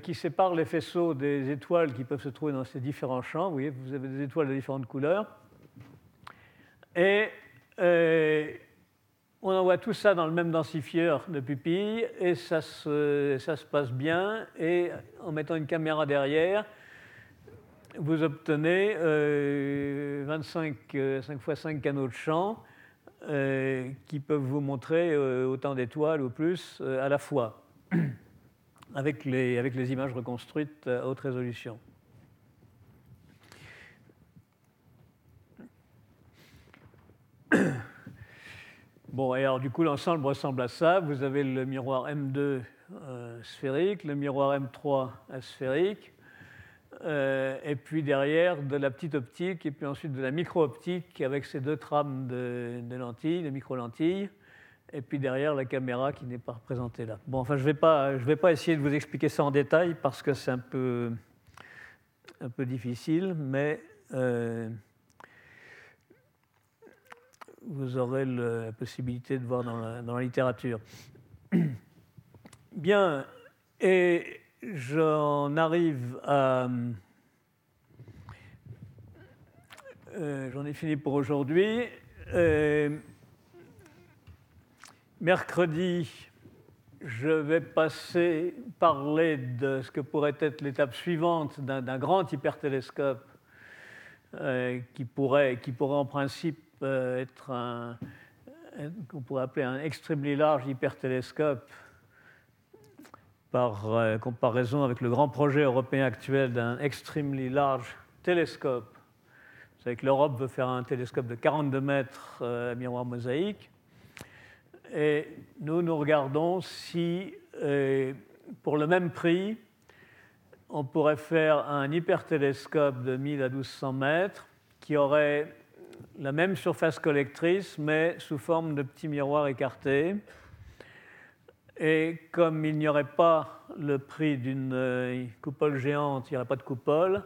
qui séparent les faisceaux des étoiles qui peuvent se trouver dans ces différents champs. Vous voyez, vous avez des étoiles de différentes couleurs. Et euh, on envoie tout ça dans le même densifieur de pupille et ça se, ça se passe bien. Et en mettant une caméra derrière, vous obtenez 25 5 x 5 canaux de champ euh, qui peuvent vous montrer euh, autant d'étoiles ou plus à la fois, avec les, avec les images reconstruites à haute résolution. Bon, et alors du coup, l'ensemble ressemble à ça. Vous avez le miroir M2 euh, sphérique, le miroir M3 asphérique, euh, et puis derrière de la petite optique, et puis ensuite de la micro-optique avec ces deux trames de, lentilles, de micro-lentilles, et puis derrière la caméra qui n'est pas représentée là. Bon, enfin, je ne vais, pas, vais pas essayer de vous expliquer ça en détail parce que c'est un peu, un peu difficile, mais. Euh, vous aurez la possibilité de voir dans la, littérature. Bien, et j'en arrive à... Euh, j'en ai fini pour aujourd'hui. Euh, mercredi, je vais passer, parler de ce que pourrait être l'étape suivante d'un grand hypertélescope euh, qui, pourrait, qui pourrait en principe être un, qu'on pourrait appeler un extrêmement large hypertélescope par euh, comparaison avec le grand projet européen actuel d'un extremely large télescope. Vous savez que l'Europe veut faire un télescope de 42 mètres à miroir mosaïque. Et nous, nous regardons si, pour le même prix, on pourrait faire un hypertélescope de 1000 à 1200 mètres qui aurait la même surface collectrice, mais sous forme de petits miroirs écartés. Et comme il n'y aurait pas le prix d'une euh, coupole géante, il n'y aurait pas de coupole,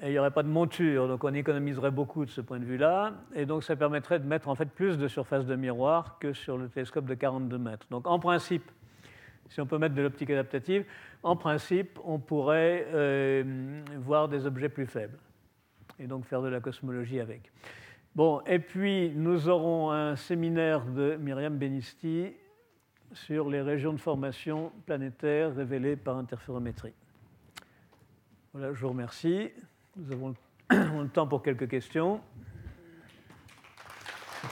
et il n'y aurait pas de monture, donc on économiserait beaucoup de ce point de vue-là, et donc ça permettrait de mettre en fait plus de surface de miroir que sur le télescope de 42 mètres. Donc en principe, si on peut mettre de l'optique adaptative, en principe, on pourrait euh, voir des objets plus faibles et donc faire de la cosmologie avec. Bon, et puis nous aurons un séminaire de Myriam Benisti sur les régions de formation planétaire révélées par interférométrie. Voilà, je vous remercie. Nous avons le temps pour quelques questions.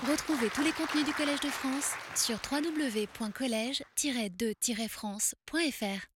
Retrouvez tous les contenus du Collège de France sur www.colège-2-france.fr.